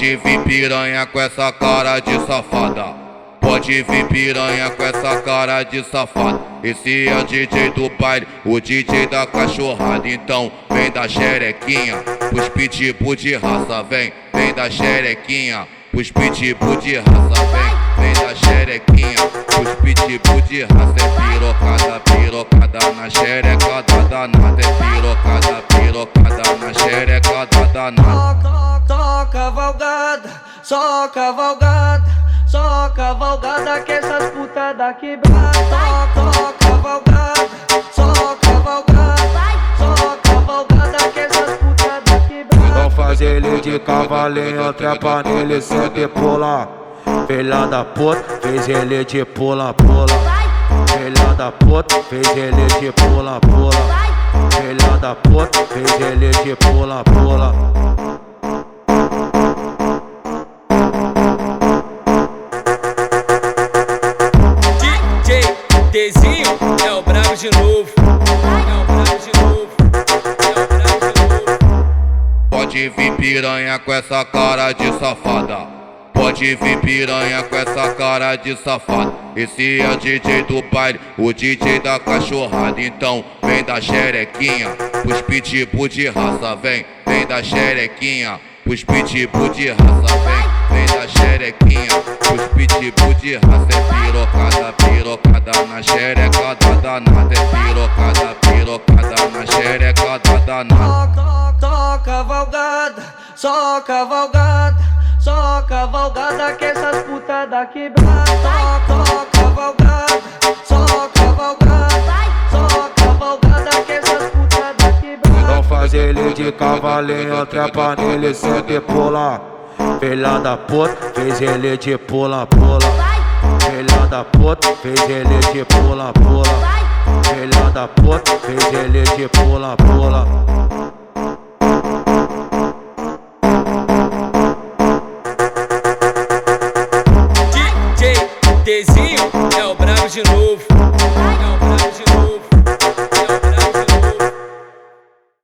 Pode vir piranha com essa cara de safada. Pode vir piranha com essa cara de safada. Esse é o DJ do baile, o DJ da cachorrada. Então vem da xerequinha, os pitbull de raça. Vem, vem da xerequinha, os pitbull de raça. Vem, vem da xerequinha, os pitbull de raça. É pirocada, pirocada na xerecada danada. É pirocada, pirocada na xerecada danada só cavalgada, só cavalgada, só cavalgada que essas putas da quebrada. Só, só cavalgada, só cavalgada, só cavalgada que essas putas da quebrada. Vão fazer ele de cavalinho, trepa nele, sente pula. Filha da puta, fez ele de pula, pula. Filha da puta, fez ele de pula, pula. Filha da puta, fez ele de pula, pula. De novo. Pode vir piranha com essa cara de safada. Pode vir piranha com essa cara de safada. Esse é o DJ do baile, o DJ da cachorrada. Então vem da xerequinha, os pitbull de raça. Vem, vem da xerequinha, os pitbull de raça. Vem, vem da xerequinha, os pitbull de raça. É pirocada, pirocada na xerecada danada. É pirocada, pirocada na xerecada danada. Só cavalgada, só cavalgada, só cavalgada que essas putas da quebrada. De cavalinho, trepa nele, sente pula. Filha da puta, fez ele de pula, pula. Filha da puta, fez ele de pula, pula. Filha da puta, fez ele de pula, pula. DJ Dezinho é o brabo de novo.